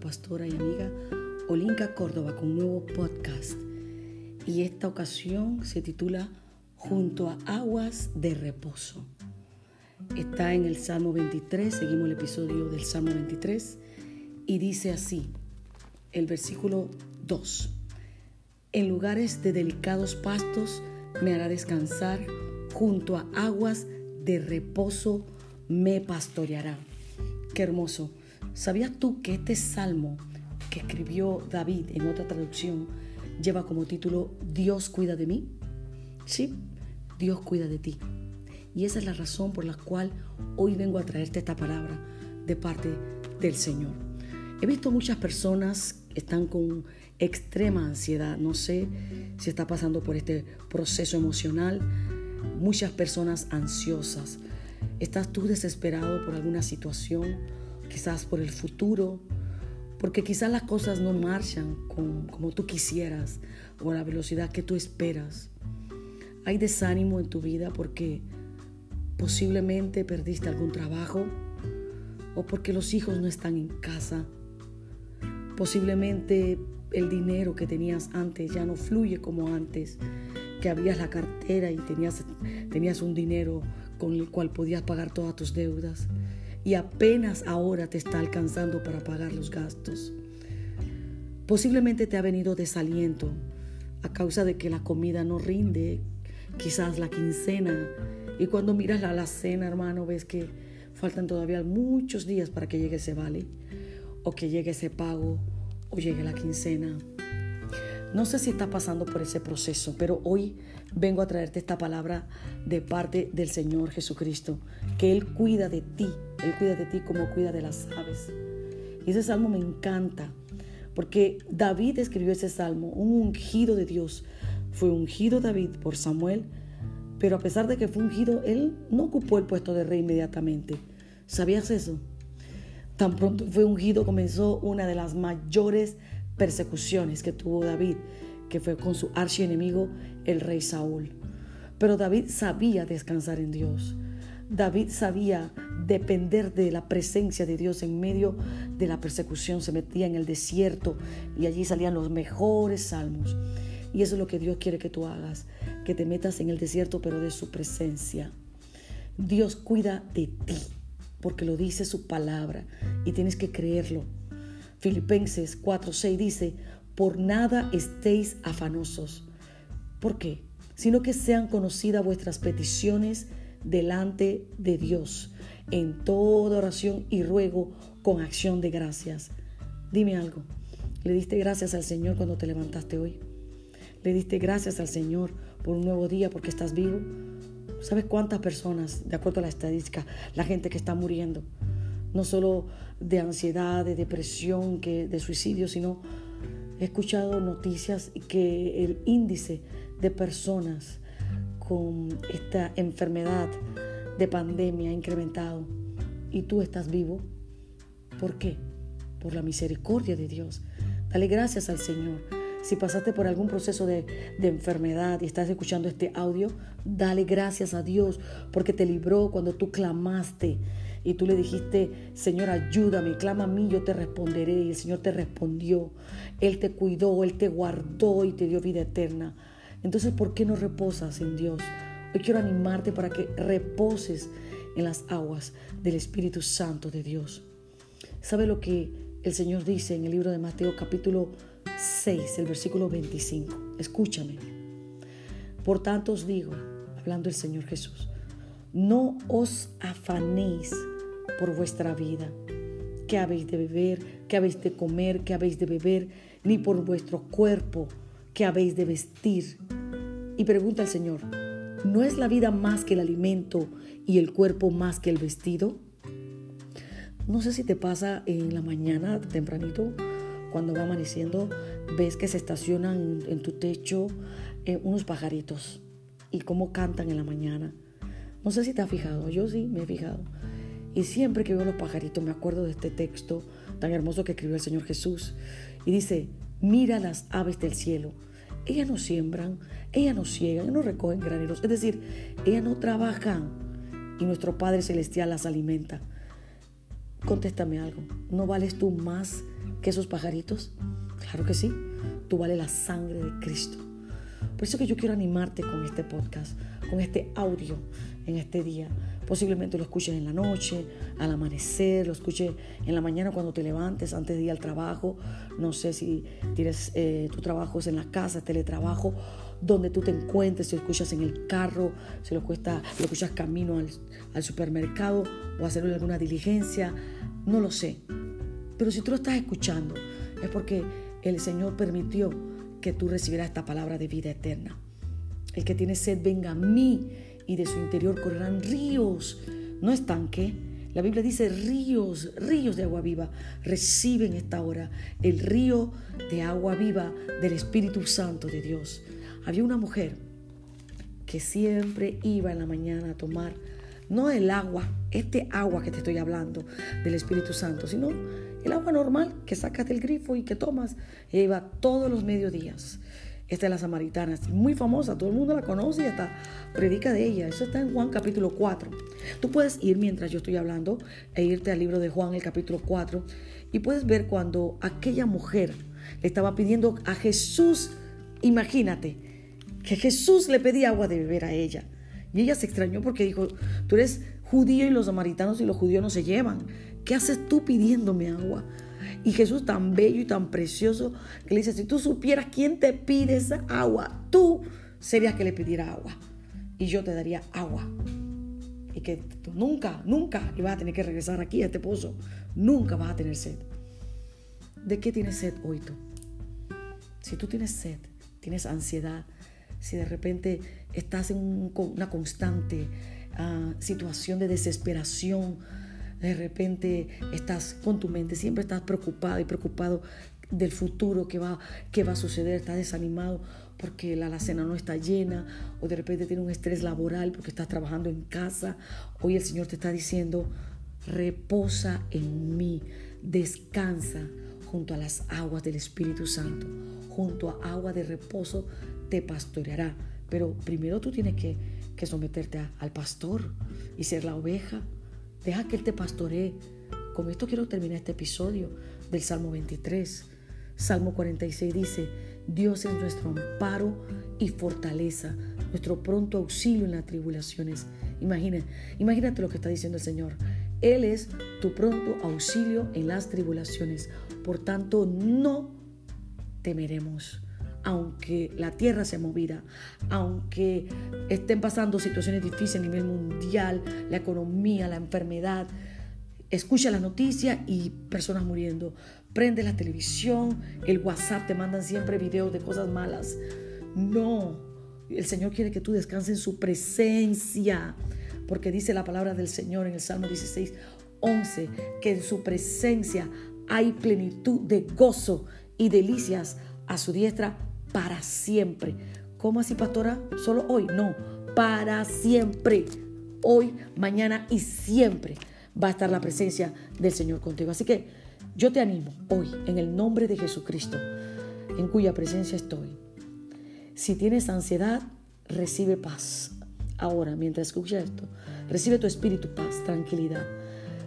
pastora y amiga Olinka Córdoba con un nuevo podcast. Y esta ocasión se titula Junto a aguas de reposo. Está en el Salmo 23, seguimos el episodio del Salmo 23 y dice así, el versículo 2. En lugares de delicados pastos me hará descansar, junto a aguas de reposo me pastoreará. Qué hermoso. ¿Sabías tú que este salmo que escribió David en otra traducción lleva como título Dios cuida de mí? Sí, Dios cuida de ti. Y esa es la razón por la cual hoy vengo a traerte esta palabra de parte del Señor. He visto muchas personas que están con extrema ansiedad. No sé si está pasando por este proceso emocional. Muchas personas ansiosas. ¿Estás tú desesperado por alguna situación? Quizás por el futuro. Porque quizás las cosas no marchan como tú quisieras o a la velocidad que tú esperas. Hay desánimo en tu vida porque posiblemente perdiste algún trabajo o porque los hijos no están en casa. Posiblemente el dinero que tenías antes ya no fluye como antes, que habías la cartera y tenías, tenías un dinero con el cual podías pagar todas tus deudas y apenas ahora te está alcanzando para pagar los gastos. Posiblemente te ha venido desaliento a causa de que la comida no rinde, quizás la quincena, y cuando miras la cena hermano, ves que faltan todavía muchos días para que llegue ese vale, o que llegue ese pago, o llegue la quincena. No sé si está pasando por ese proceso, pero hoy vengo a traerte esta palabra de parte del Señor Jesucristo, que Él cuida de ti, Él cuida de ti como cuida de las aves. Y ese salmo me encanta, porque David escribió ese salmo, un ungido de Dios. Fue ungido David por Samuel, pero a pesar de que fue ungido, él no ocupó el puesto de rey inmediatamente. ¿Sabías eso? Tan pronto fue ungido, comenzó una de las mayores persecuciones que tuvo David, que fue con su archienemigo, el rey Saúl. Pero David sabía descansar en Dios. David sabía depender de la presencia de Dios en medio de la persecución. Se metía en el desierto y allí salían los mejores salmos. Y eso es lo que Dios quiere que tú hagas, que te metas en el desierto, pero de su presencia. Dios cuida de ti, porque lo dice su palabra y tienes que creerlo. Filipenses 4:6 dice, por nada estéis afanosos. ¿Por qué? Sino que sean conocidas vuestras peticiones delante de Dios en toda oración y ruego con acción de gracias. Dime algo. ¿Le diste gracias al Señor cuando te levantaste hoy? ¿Le diste gracias al Señor por un nuevo día porque estás vivo? ¿Sabes cuántas personas, de acuerdo a la estadística, la gente que está muriendo, no solo de ansiedad, de depresión, que de suicidio, sino he escuchado noticias que el índice de personas con esta enfermedad de pandemia ha incrementado y tú estás vivo. ¿Por qué? Por la misericordia de Dios. Dale gracias al Señor. Si pasaste por algún proceso de, de, enfermedad y estás escuchando este audio, dale gracias a Dios porque te libró cuando tú clamaste y tú le dijiste, Señor, ayúdame, clama a mí, yo te responderé. Y el Señor te respondió. Él te cuidó, Él te guardó y te dio vida eterna. Entonces, ¿por qué no reposas en Dios? Hoy quiero animarte para que reposes en las aguas del Espíritu Santo de Dios. ¿Sabe lo que el Señor dice en el libro de Mateo capítulo 6, el versículo 25? Escúchame. Por tanto os digo, hablando el Señor Jesús, no os afanéis por vuestra vida, qué habéis de beber, qué habéis de comer, qué habéis de beber, ni por vuestro cuerpo, qué habéis de vestir. Y pregunta al Señor, ¿no es la vida más que el alimento y el cuerpo más que el vestido? No sé si te pasa en la mañana tempranito, cuando va amaneciendo, ves que se estacionan en tu techo eh, unos pajaritos y cómo cantan en la mañana. No sé si te has fijado, yo sí me he fijado. Y siempre que veo los pajaritos me acuerdo de este texto tan hermoso que escribió el Señor Jesús. Y dice, mira las aves del cielo. Ellas no siembran, ellas no ciegan, ellas no recogen graneros. Es decir, ellas no trabajan y nuestro Padre Celestial las alimenta. Contéstame algo. ¿No vales tú más que esos pajaritos? Claro que sí. Tú vales la sangre de Cristo. Por eso que yo quiero animarte con este podcast, con este audio en este día. Posiblemente lo escuches en la noche, al amanecer, lo escuches en la mañana cuando te levantes, antes de ir al trabajo. No sé si tienes eh, tu trabajo es en la casa, teletrabajo, donde tú te encuentres, si lo escuchas en el carro, si lo, cuesta, lo escuchas camino al, al supermercado o hacer alguna diligencia, no lo sé. Pero si tú lo estás escuchando, es porque el Señor permitió que tú recibieras esta palabra de vida eterna. El que tiene sed, venga a mí y de su interior correrán ríos, no estanque. La Biblia dice ríos, ríos de agua viva. Reciben esta hora el río de agua viva del Espíritu Santo de Dios. Había una mujer que siempre iba en la mañana a tomar, no el agua, este agua que te estoy hablando del Espíritu Santo, sino el agua normal que sacas del grifo y que tomas. Ella iba todos los mediodías. Esta es la samaritana, es muy famosa, todo el mundo la conoce y hasta predica de ella. Eso está en Juan capítulo 4. Tú puedes ir mientras yo estoy hablando e irte al libro de Juan, el capítulo 4, y puedes ver cuando aquella mujer le estaba pidiendo a Jesús, imagínate, que Jesús le pedía agua de beber a ella. Y ella se extrañó porque dijo, tú eres judío y los samaritanos y los judíos no se llevan. ¿Qué haces tú pidiéndome agua? Y Jesús tan bello y tan precioso que le dice, si tú supieras quién te pide esa agua, tú serías que le pidiera agua. Y yo te daría agua. Y que tú nunca, nunca vas a tener que regresar aquí a este pozo. Nunca vas a tener sed. ¿De qué tienes sed hoy tú? Si tú tienes sed, tienes ansiedad, si de repente estás en una constante ah, situación de desesperación, de repente estás con tu mente, siempre estás preocupado y preocupado del futuro que va, que va a suceder, estás desanimado porque la alacena no está llena, o de repente tienes un estrés laboral porque estás trabajando en casa. Hoy el Señor te está diciendo, reposa en mí, descansa junto a las aguas del Espíritu Santo, junto a agua de reposo te pastoreará. Pero primero tú tienes que someterte al pastor y ser la oveja Deja que Él te pastoree. Con esto quiero terminar este episodio del Salmo 23. Salmo 46 dice, Dios es nuestro amparo y fortaleza, nuestro pronto auxilio en las tribulaciones. Imagina, imagínate lo que está diciendo el Señor. Él es tu pronto auxilio en las tribulaciones. Por tanto, no temeremos aunque la tierra sea movida, aunque estén pasando situaciones difíciles a nivel mundial, la economía, la enfermedad, escucha la noticia y personas muriendo. Prende la televisión, el WhatsApp, te mandan siempre videos de cosas malas. No, el Señor quiere que tú descanses en su presencia, porque dice la palabra del Señor en el Salmo 16, 11, que en su presencia hay plenitud de gozo y delicias a su diestra para siempre. ¿Cómo así, pastora? ¿Solo hoy? No, para siempre. Hoy, mañana y siempre va a estar la presencia del Señor contigo. Así que yo te animo hoy, en el nombre de Jesucristo, en cuya presencia estoy. Si tienes ansiedad, recibe paz. Ahora, mientras escuchas esto, recibe tu espíritu paz, tranquilidad.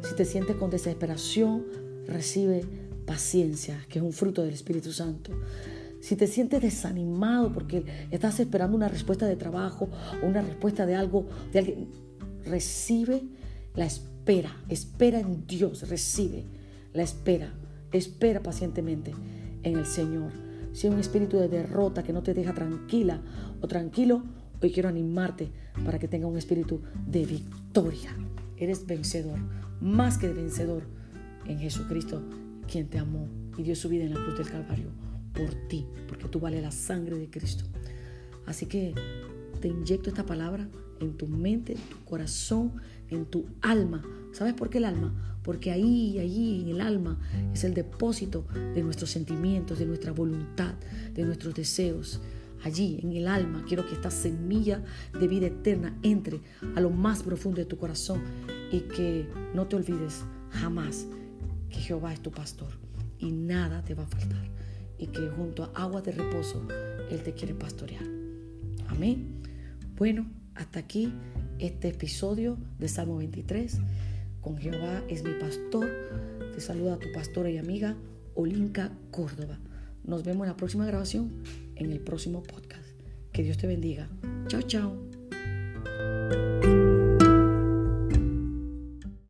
Si te sientes con desesperación, recibe paciencia, que es un fruto del Espíritu Santo si te sientes desanimado porque estás esperando una respuesta de trabajo o una respuesta de algo, de alguien, recibe la espera, espera en Dios, recibe la espera, espera pacientemente en el Señor. Si hay un espíritu de derrota que no te deja tranquila o tranquilo, hoy quiero animarte para que tenga un espíritu de victoria. Eres vencedor, más que vencedor en Jesucristo, quien te amó y dio su vida en la cruz del Calvario por ti, porque tú vales la sangre de Cristo. Así que te inyecto esta palabra en tu mente, en tu corazón, en tu alma. ¿Sabes por qué el alma? Porque ahí, allí, en el alma, es el depósito de nuestros sentimientos, de nuestra voluntad, de nuestros deseos. Allí, en el alma, quiero que esta semilla de vida eterna entre a lo más profundo de tu corazón y que no te olvides jamás que Jehová es tu pastor y nada te va a faltar y que junto a agua de reposo Él te quiere pastorear. Amén. Bueno, hasta aquí este episodio de Salmo 23. Con Jehová es mi pastor. Te saluda tu pastora y amiga Olinka Córdoba. Nos vemos en la próxima grabación, en el próximo podcast. Que Dios te bendiga. Chao, chao.